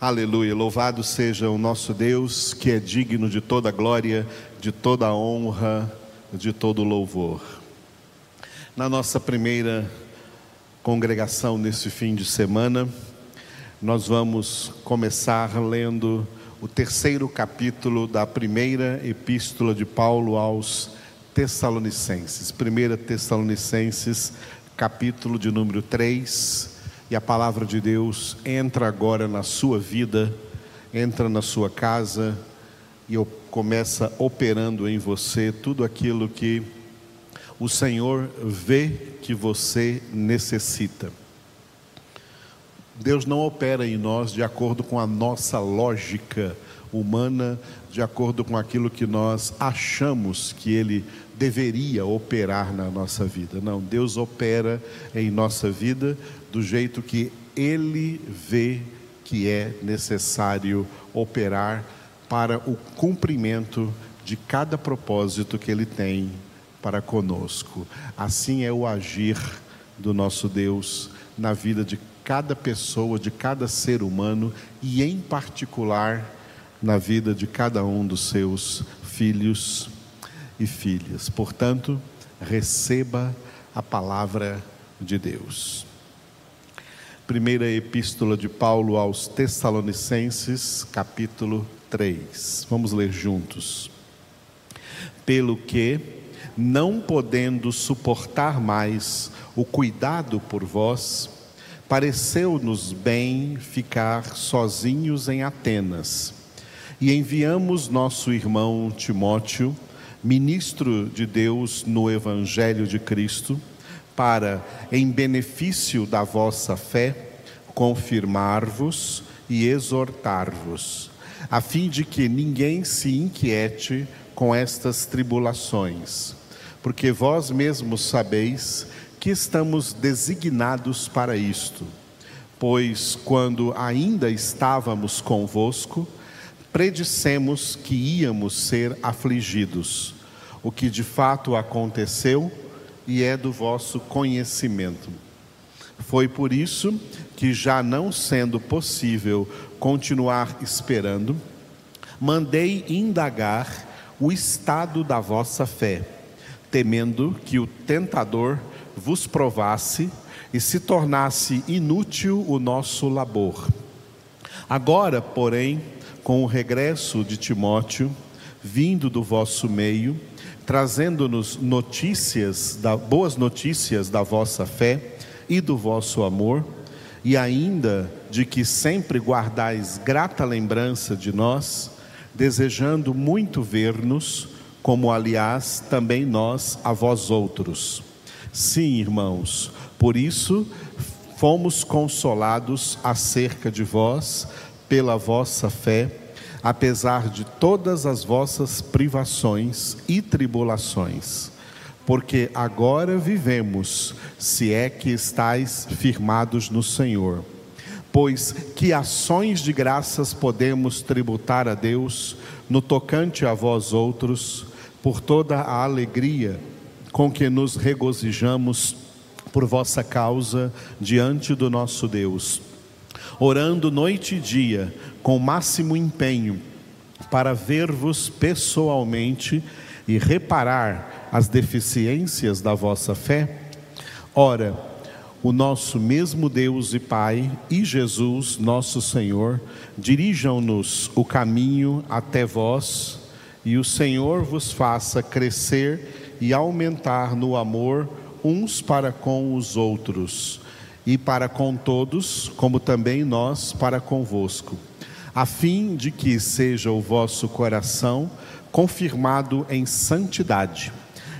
Aleluia, louvado seja o nosso Deus, que é digno de toda glória, de toda honra, de todo louvor. Na nossa primeira congregação nesse fim de semana, nós vamos começar lendo o terceiro capítulo da primeira epístola de Paulo aos Tessalonicenses. Primeira Tessalonicenses, capítulo de número 3 e a palavra de Deus entra agora na sua vida, entra na sua casa e começa operando em você tudo aquilo que o Senhor vê que você necessita. Deus não opera em nós de acordo com a nossa lógica humana, de acordo com aquilo que nós achamos que Ele deveria operar na nossa vida. Não, Deus opera em nossa vida do jeito que Ele vê que é necessário operar para o cumprimento de cada propósito que Ele tem para conosco. Assim é o agir do nosso Deus na vida de cada pessoa, de cada ser humano e, em particular, na vida de cada um dos seus filhos e filhas. Portanto, receba a palavra de Deus. Primeira Epístola de Paulo aos Tessalonicenses, capítulo 3. Vamos ler juntos. Pelo que, não podendo suportar mais o cuidado por vós, pareceu-nos bem ficar sozinhos em Atenas. E enviamos nosso irmão Timóteo, ministro de Deus no Evangelho de Cristo, para, em benefício da vossa fé, confirmar-vos e exortar-vos, a fim de que ninguém se inquiete com estas tribulações, porque vós mesmos sabeis que estamos designados para isto. Pois, quando ainda estávamos convosco, predissemos que íamos ser afligidos, o que de fato aconteceu e é do vosso conhecimento. Foi por isso que, já não sendo possível continuar esperando, mandei indagar o estado da vossa fé, temendo que o tentador vos provasse e se tornasse inútil o nosso labor. Agora, porém, com o regresso de Timóteo, vindo do vosso meio, trazendo-nos notícias, da, boas notícias da vossa fé e do vosso amor, e ainda de que sempre guardais grata lembrança de nós, desejando muito ver-nos, como aliás também nós a vós outros. Sim, irmãos, por isso fomos consolados acerca de vós pela vossa fé, apesar de todas as vossas privações e tribulações. Porque agora vivemos, se é que estáis firmados no Senhor. Pois que ações de graças podemos tributar a Deus no tocante a vós outros, por toda a alegria com que nos regozijamos por vossa causa diante do nosso Deus orando noite e dia, com máximo empenho, para ver-vos pessoalmente e reparar as deficiências da vossa fé? Ora, o nosso mesmo Deus e Pai e Jesus, nosso Senhor, dirijam-nos o caminho até vós, e o Senhor vos faça crescer e aumentar no amor uns para com os outros e para com todos, como também nós para convosco, a fim de que seja o vosso coração confirmado em santidade,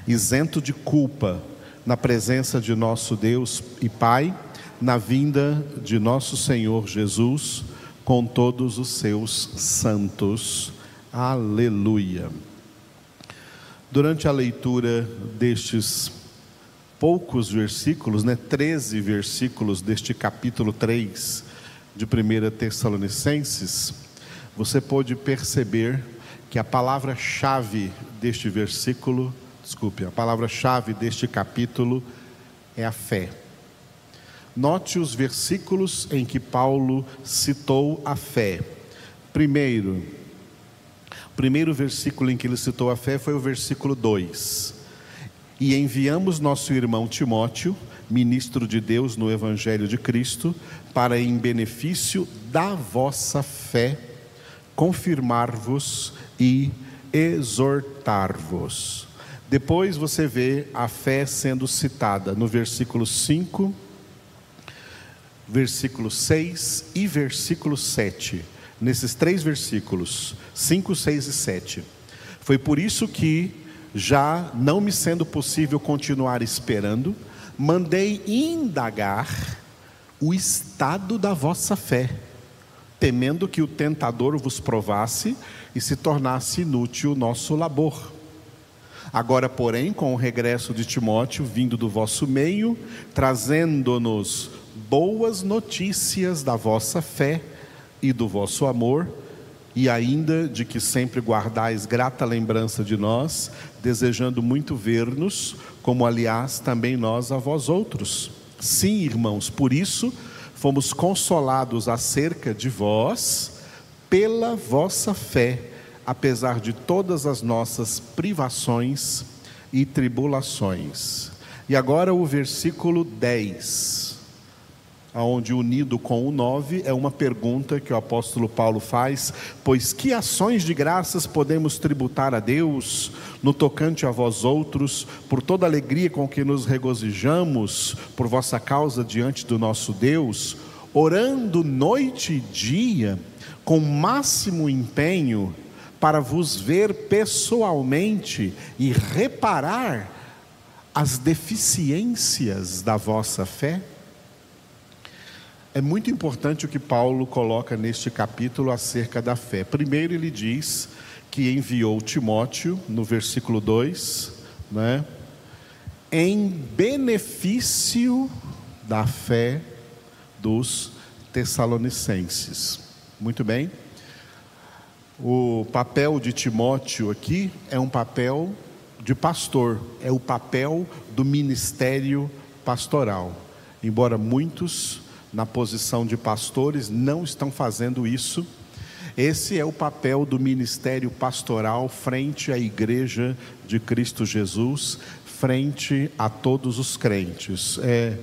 isento de culpa, na presença de nosso Deus e Pai, na vinda de nosso Senhor Jesus, com todos os seus santos. Aleluia. Durante a leitura destes poucos versículos, né, 13 versículos deste capítulo 3 de 1 Tessalonicenses, você pode perceber que a palavra-chave deste versículo, desculpe, a palavra-chave deste capítulo é a fé. Note os versículos em que Paulo citou a fé. Primeiro, o primeiro versículo em que ele citou a fé foi o versículo 2. E enviamos nosso irmão Timóteo, ministro de Deus no Evangelho de Cristo, para em benefício da vossa fé, confirmar-vos e exortar-vos. Depois você vê a fé sendo citada no versículo 5 versículo 6 e versículo 7. Nesses três versículos, 5, 6 e 7. Foi por isso que, já não me sendo possível continuar esperando, mandei indagar o estado da vossa fé, temendo que o tentador vos provasse e se tornasse inútil o nosso labor. Agora, porém, com o regresso de Timóteo vindo do vosso meio, trazendo-nos boas notícias da vossa fé e do vosso amor, e ainda de que sempre guardais grata lembrança de nós, desejando muito ver-nos, como aliás também nós a vós outros. Sim, irmãos, por isso fomos consolados acerca de vós pela vossa fé, apesar de todas as nossas privações e tribulações. E agora o versículo 10 onde unido com o 9 é uma pergunta que o apóstolo Paulo faz: Pois que ações de graças podemos tributar a Deus no tocante a vós outros, por toda alegria com que nos regozijamos por vossa causa diante do nosso Deus, orando noite e dia, com máximo empenho, para vos ver pessoalmente e reparar as deficiências da vossa fé? É muito importante o que Paulo coloca neste capítulo acerca da fé. Primeiro, ele diz que enviou Timóteo, no versículo 2, né, em benefício da fé dos Tessalonicenses. Muito bem? O papel de Timóteo aqui é um papel de pastor, é o papel do ministério pastoral. Embora muitos na posição de pastores não estão fazendo isso. Esse é o papel do ministério pastoral frente à igreja de Cristo Jesus, frente a todos os crentes. É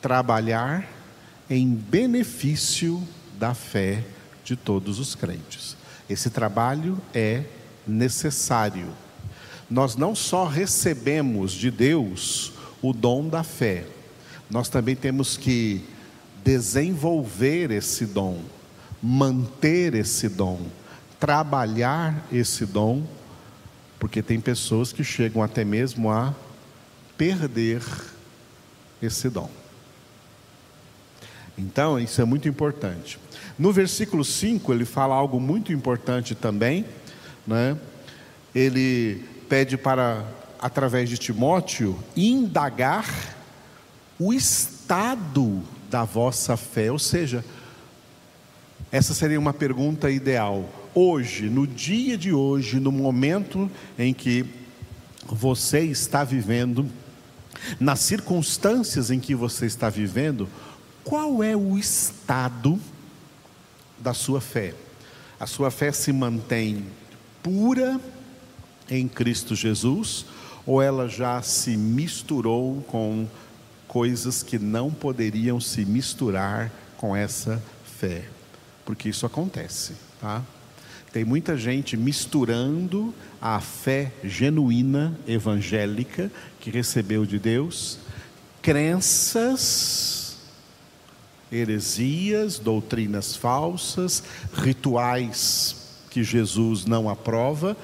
trabalhar em benefício da fé de todos os crentes. Esse trabalho é necessário. Nós não só recebemos de Deus o dom da fé, nós também temos que desenvolver esse dom, manter esse dom, trabalhar esse dom, porque tem pessoas que chegam até mesmo a perder esse dom. Então, isso é muito importante. No versículo 5, ele fala algo muito importante também, né? Ele pede para, através de Timóteo, indagar o estado da vossa fé. Ou seja, essa seria uma pergunta ideal. Hoje, no dia de hoje, no momento em que você está vivendo, nas circunstâncias em que você está vivendo, qual é o estado da sua fé? A sua fé se mantém pura em Cristo Jesus ou ela já se misturou com coisas que não poderiam se misturar com essa fé, porque isso acontece, tá? Tem muita gente misturando a fé genuína evangélica que recebeu de Deus, crenças, heresias, doutrinas falsas, rituais que Jesus não aprova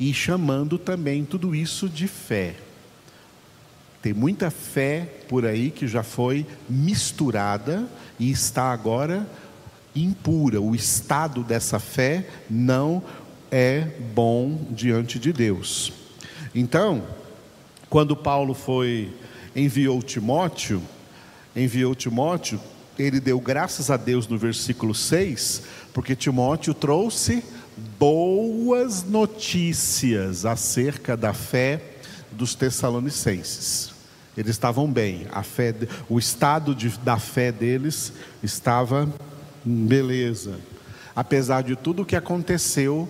e chamando também tudo isso de fé. Tem muita fé por aí que já foi misturada e está agora impura. O estado dessa fé não é bom diante de Deus. Então, quando Paulo foi enviou Timóteo, enviou Timóteo, ele deu graças a Deus no versículo 6, porque Timóteo trouxe boas notícias acerca da fé dos Tessalonicenses. Eles estavam bem, a fé, o estado de, da fé deles estava beleza. Apesar de tudo o que aconteceu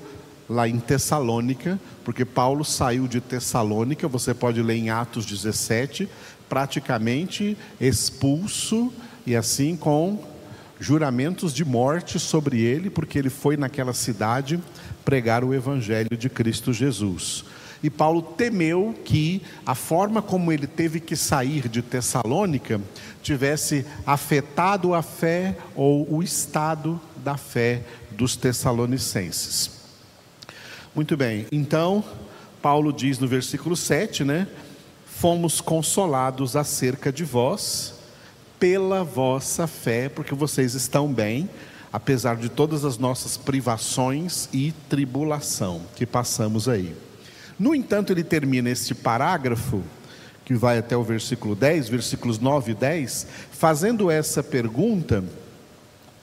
lá em Tessalônica, porque Paulo saiu de Tessalônica, você pode ler em Atos 17, praticamente expulso e assim com juramentos de morte sobre ele, porque ele foi naquela cidade pregar o evangelho de Cristo Jesus. E Paulo temeu que a forma como ele teve que sair de Tessalônica tivesse afetado a fé ou o estado da fé dos tessalonicenses. Muito bem, então, Paulo diz no versículo 7, né? Fomos consolados acerca de vós, pela vossa fé, porque vocês estão bem, apesar de todas as nossas privações e tribulação que passamos aí. No entanto, ele termina este parágrafo, que vai até o versículo 10, versículos 9 e 10, fazendo essa pergunta,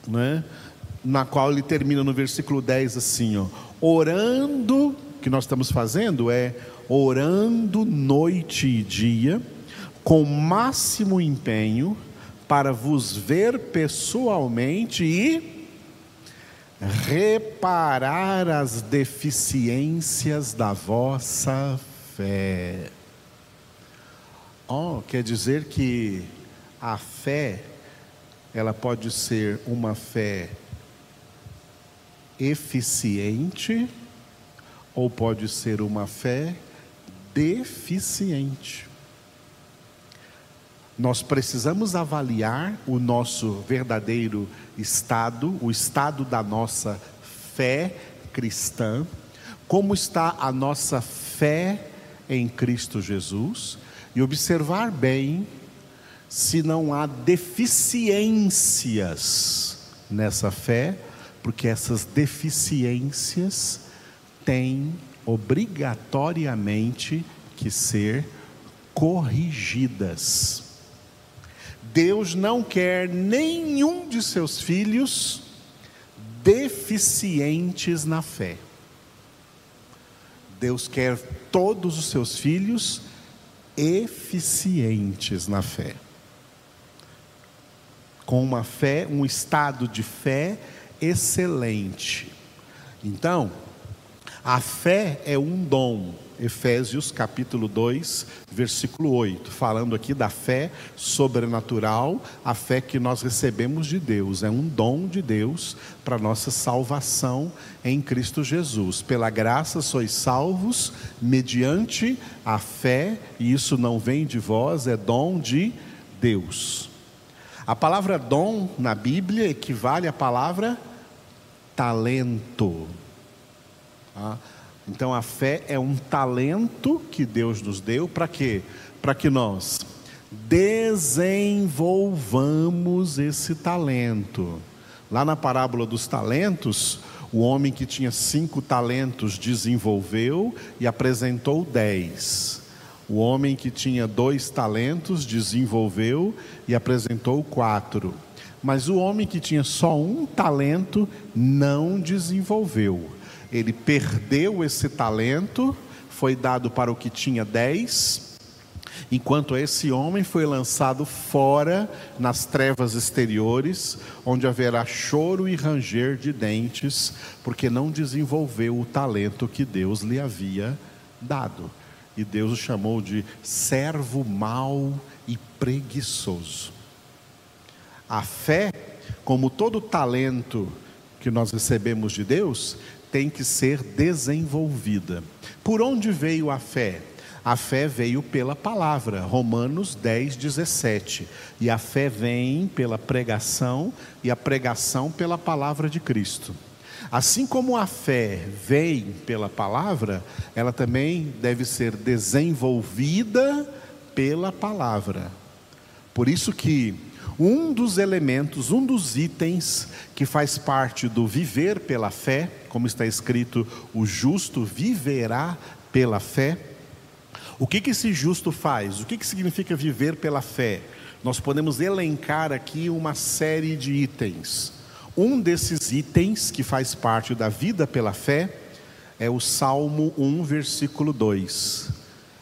né, na qual ele termina no versículo 10 assim, ó, orando, que nós estamos fazendo é orando noite e dia, com máximo empenho, para vos ver pessoalmente e reparar as deficiências da vossa fé. Oh, quer dizer que a fé, ela pode ser uma fé eficiente ou pode ser uma fé deficiente. Nós precisamos avaliar o nosso verdadeiro estado, o estado da nossa fé cristã, como está a nossa fé em Cristo Jesus e observar bem se não há deficiências nessa fé, porque essas deficiências têm obrigatoriamente que ser corrigidas. Deus não quer nenhum de seus filhos deficientes na fé. Deus quer todos os seus filhos eficientes na fé. Com uma fé, um estado de fé excelente. Então, a fé é um dom. Efésios capítulo 2, versículo 8, falando aqui da fé sobrenatural, a fé que nós recebemos de Deus, é um dom de Deus para nossa salvação em Cristo Jesus. Pela graça sois salvos mediante a fé, e isso não vem de vós, é dom de Deus. A palavra dom na Bíblia equivale à palavra talento. Ah, então a fé é um talento que Deus nos deu para quê? Para que nós desenvolvamos esse talento. Lá na parábola dos talentos, o homem que tinha cinco talentos desenvolveu e apresentou dez. O homem que tinha dois talentos desenvolveu e apresentou quatro. Mas o homem que tinha só um talento não desenvolveu ele perdeu esse talento, foi dado para o que tinha dez, enquanto esse homem foi lançado fora nas trevas exteriores, onde haverá choro e ranger de dentes, porque não desenvolveu o talento que Deus lhe havia dado. E Deus o chamou de servo mau e preguiçoso. A fé, como todo talento que nós recebemos de Deus, tem que ser desenvolvida. Por onde veio a fé? A fé veio pela palavra, Romanos 10, 17. E a fé vem pela pregação, e a pregação pela palavra de Cristo. Assim como a fé vem pela palavra, ela também deve ser desenvolvida pela palavra. Por isso que um dos elementos, um dos itens que faz parte do viver pela fé, como está escrito, o justo viverá pela fé. O que, que esse justo faz? O que, que significa viver pela fé? Nós podemos elencar aqui uma série de itens. Um desses itens que faz parte da vida pela fé é o Salmo 1, versículo 2.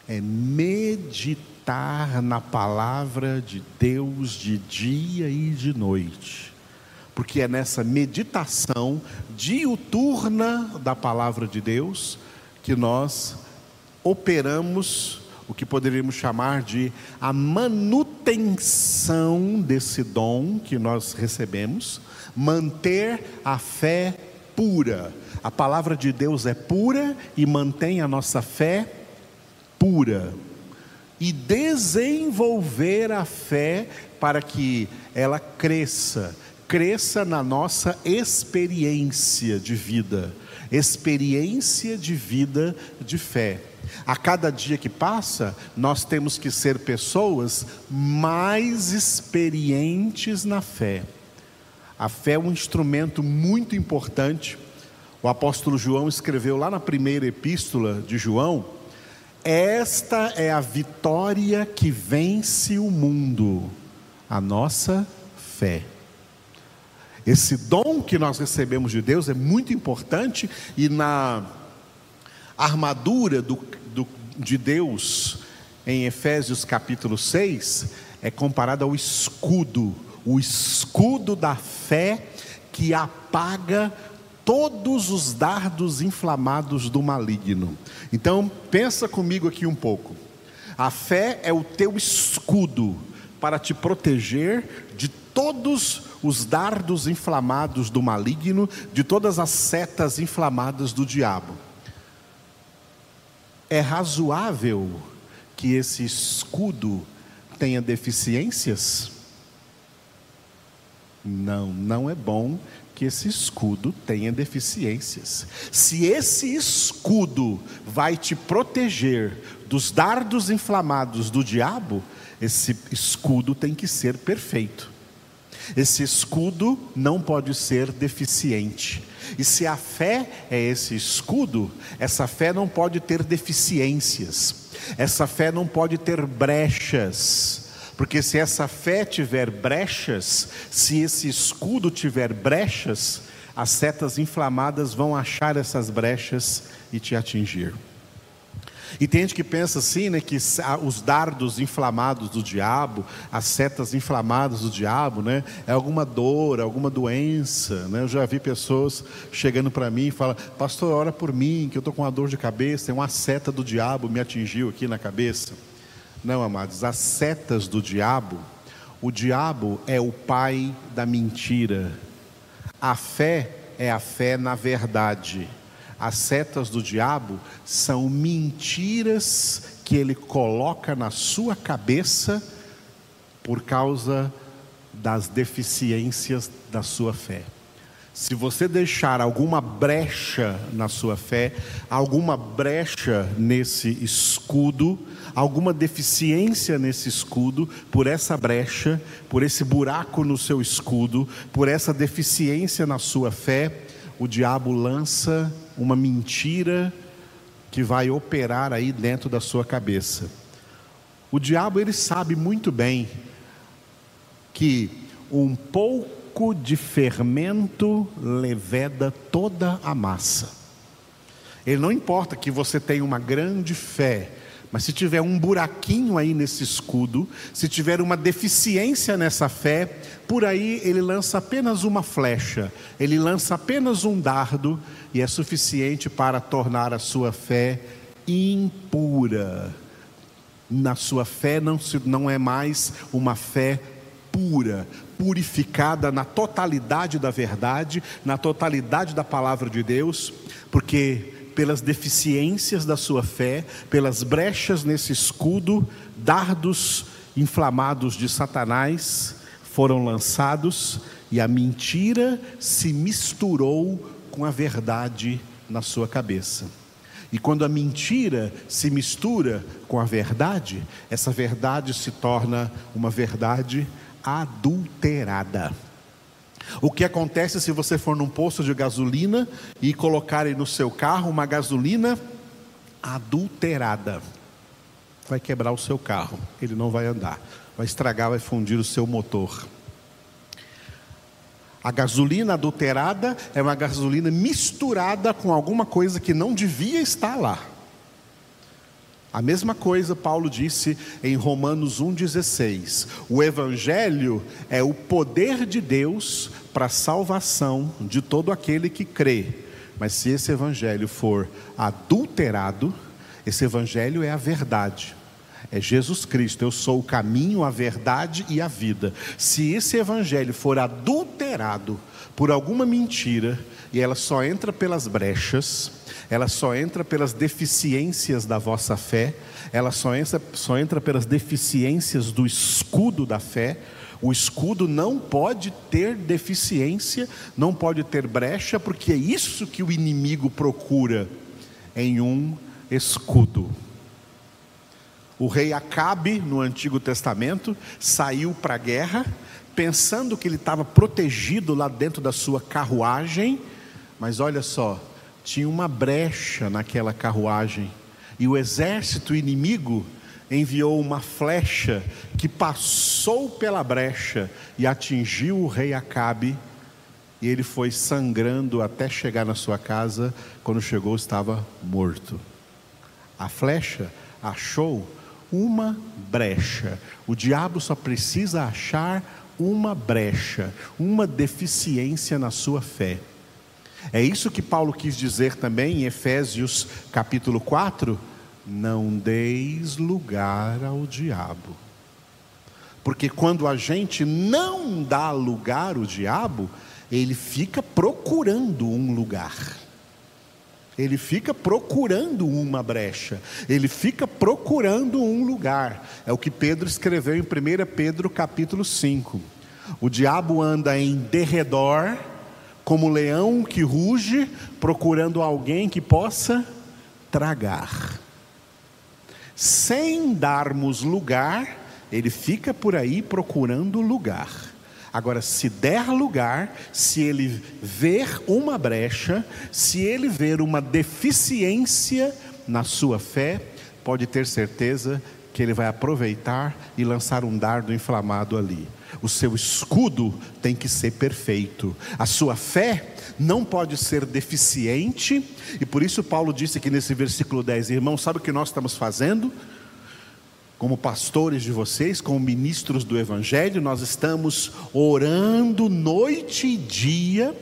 É meditar meditar na palavra de Deus de dia e de noite, porque é nessa meditação diuturna da palavra de Deus que nós operamos o que poderíamos chamar de a manutenção desse dom que nós recebemos, manter a fé pura. A palavra de Deus é pura e mantém a nossa fé pura. E desenvolver a fé para que ela cresça, cresça na nossa experiência de vida, experiência de vida de fé. A cada dia que passa, nós temos que ser pessoas mais experientes na fé. A fé é um instrumento muito importante. O apóstolo João escreveu lá na primeira epístola de João: Esta é a vitória que vence o mundo, a nossa fé. Esse dom que nós recebemos de Deus é muito importante e na armadura do, do, de Deus, em Efésios capítulo 6, é comparada ao escudo, o escudo da fé que apaga todos os dardos inflamados do maligno. Então, pensa comigo aqui um pouco. A fé é o teu escudo para te proteger de todos os dardos inflamados do maligno, de todas as setas inflamadas do diabo. É razoável que esse escudo tenha deficiências? Não, não é bom que esse escudo tenha deficiências. Se esse escudo vai te proteger dos dardos inflamados do diabo, esse escudo tem que ser perfeito. Esse escudo não pode ser deficiente. E se a fé é esse escudo, essa fé não pode ter deficiências, essa fé não pode ter brechas, porque se essa fé tiver brechas, se esse escudo tiver brechas, as setas inflamadas vão achar essas brechas e te atingir. E tem gente que pensa assim, né, que os dardos inflamados do diabo, as setas inflamadas do diabo, né, é alguma dor, alguma doença, né? Eu já vi pessoas chegando para mim e falam: "Pastor, ora por mim, que eu estou com uma dor de cabeça, tem uma seta do diabo me atingiu aqui na cabeça". Não, amados, as setas do diabo, o diabo é o pai da mentira. A fé é a fé na verdade. As setas do diabo são mentiras que ele coloca na sua cabeça por causa das deficiências da sua fé. Se você deixar alguma brecha na sua fé, alguma brecha nesse escudo, alguma deficiência nesse escudo, por essa brecha, por esse buraco no seu escudo, por essa deficiência na sua fé, o diabo lança uma mentira que vai operar aí dentro da sua cabeça. O diabo ele sabe muito bem que um pouco de fermento leveda toda a massa. Ele não importa que você tenha uma grande fé, mas se tiver um buraquinho aí nesse escudo, se tiver uma deficiência nessa fé, por aí ele lança apenas uma flecha, ele lança apenas um dardo e é suficiente para tornar a sua fé impura. Na sua fé não, se, não é mais uma fé pura, purificada na totalidade da verdade, na totalidade da palavra de Deus, porque pelas deficiências da sua fé, pelas brechas nesse escudo, dardos inflamados de Satanás foram lançados e a mentira se misturou com a verdade na sua cabeça. E quando a mentira se mistura com a verdade, essa verdade se torna uma verdade adulterada. O que acontece se você for num posto de gasolina e colocarem no seu carro uma gasolina adulterada? Vai quebrar o seu carro, ele não vai andar, vai estragar, vai fundir o seu motor. A gasolina adulterada é uma gasolina misturada com alguma coisa que não devia estar lá. A mesma coisa Paulo disse em Romanos 1,16: o Evangelho é o poder de Deus para a salvação de todo aquele que crê. Mas se esse Evangelho for adulterado, esse Evangelho é a verdade. É Jesus Cristo, eu sou o caminho, a verdade e a vida. Se esse evangelho for adulterado por alguma mentira, e ela só entra pelas brechas, ela só entra pelas deficiências da vossa fé, ela só entra, só entra pelas deficiências do escudo da fé. O escudo não pode ter deficiência, não pode ter brecha, porque é isso que o inimigo procura em um escudo. O rei Acabe, no Antigo Testamento, saiu para a guerra, pensando que ele estava protegido lá dentro da sua carruagem, mas olha só, tinha uma brecha naquela carruagem, e o exército inimigo enviou uma flecha que passou pela brecha e atingiu o rei Acabe, e ele foi sangrando até chegar na sua casa. Quando chegou, estava morto. A flecha achou uma brecha. O diabo só precisa achar uma brecha, uma deficiência na sua fé. É isso que Paulo quis dizer também em Efésios capítulo 4: não deis lugar ao diabo. Porque quando a gente não dá lugar ao diabo, ele fica procurando um lugar. Ele fica procurando uma brecha, ele fica procurando um lugar. É o que Pedro escreveu em 1 Pedro capítulo 5. O diabo anda em derredor, como leão que ruge, procurando alguém que possa tragar. Sem darmos lugar, ele fica por aí procurando lugar. Agora, se der lugar, se ele ver uma brecha, se ele ver uma deficiência na sua fé, pode ter certeza que ele vai aproveitar e lançar um dardo inflamado ali. O seu escudo tem que ser perfeito. A sua fé não pode ser deficiente, e por isso Paulo disse aqui nesse versículo 10, irmão, sabe o que nós estamos fazendo? Como pastores de vocês, como ministros do Evangelho, nós estamos orando noite e dia,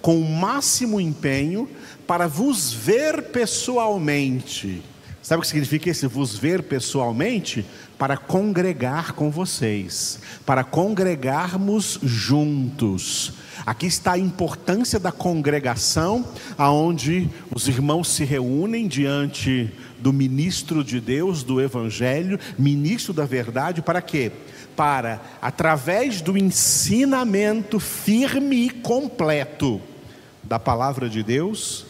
com o máximo empenho, para vos ver pessoalmente. Sabe o que significa esse vos ver pessoalmente? Para congregar com vocês, para congregarmos juntos. Aqui está a importância da congregação, aonde os irmãos se reúnem diante do ministro de Deus, do Evangelho, ministro da verdade, para quê? Para, através do ensinamento firme e completo da palavra de Deus,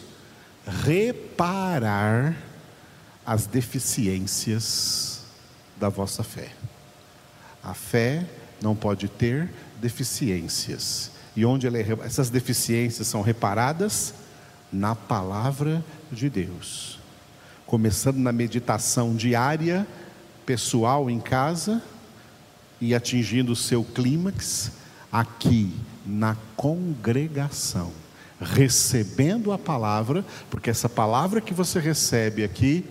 reparar as deficiências da vossa fé. A fé não pode ter deficiências. E onde é, essas deficiências são reparadas? Na palavra de Deus começando na meditação diária, pessoal em casa e atingindo o seu clímax aqui na congregação, recebendo a palavra, porque essa palavra que você recebe aqui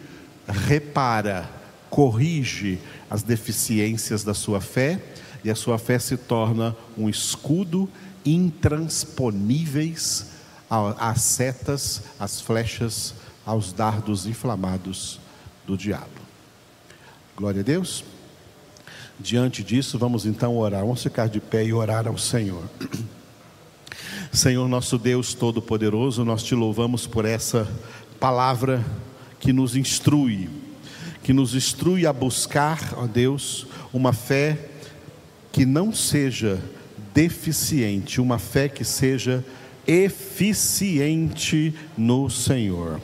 repara, corrige as deficiências da sua fé e a sua fé se torna um escudo intransponíveis às setas, às flechas aos dardos inflamados do diabo. Glória a Deus. Diante disso, vamos então orar. Vamos ficar de pé e orar ao Senhor. Senhor nosso Deus Todo-Poderoso, nós te louvamos por essa palavra que nos instrui, que nos instrui a buscar, ó Deus, uma fé que não seja deficiente, uma fé que seja eficiente no Senhor.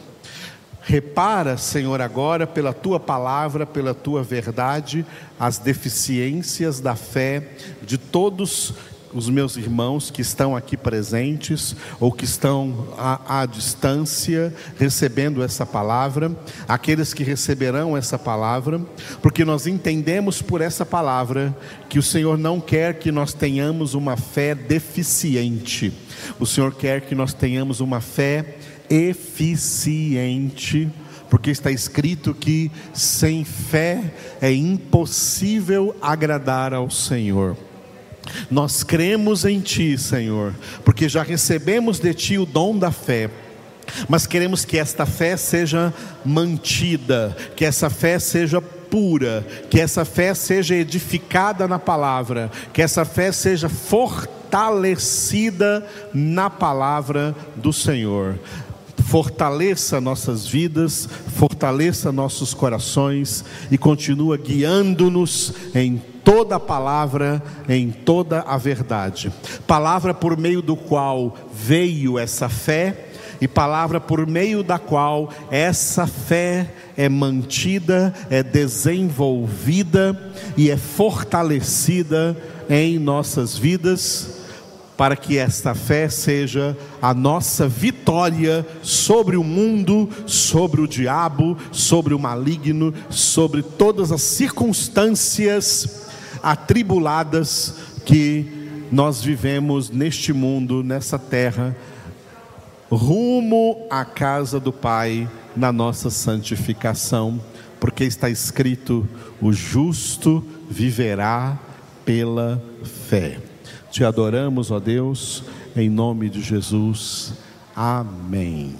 Repara, Senhor, agora pela tua palavra, pela tua verdade, as deficiências da fé de todos os meus irmãos que estão aqui presentes ou que estão à, à, distância recebendo essa palavra, aqueles que receberão essa palavra, porque nós entendemos por essa palavra que o Senhor não quer que nós tenhamos uma fé deficiente, o Senhor quer que nós tenhamos uma fé eficiente, porque está escrito que sem fé é impossível agradar ao Senhor. Nós cremos em Ti, Senhor, porque já recebemos de Ti o dom da fé. Mas queremos que esta fé seja mantida, que essa fé seja pura, que essa fé seja edificada na palavra, que essa fé seja fortalecida na palavra do Senhor fortaleça nossas vidas, fortaleça nossos corações e continua guiando-nos em toda a palavra, em toda a verdade. Palavra por meio do qual veio essa fé e palavra por meio da qual essa fé é mantida, é desenvolvida e é fortalecida em nossas vidas para que esta fé seja a nossa vitória sobre o mundo, sobre o diabo, sobre o maligno, sobre todas as circunstâncias atribuladas que nós vivemos neste mundo, nessa terra, rumo à casa do Pai, na nossa santificação, porque está escrito: o justo viverá pela fé. Te adoramos, ó Deus, em nome de Jesus. Amém.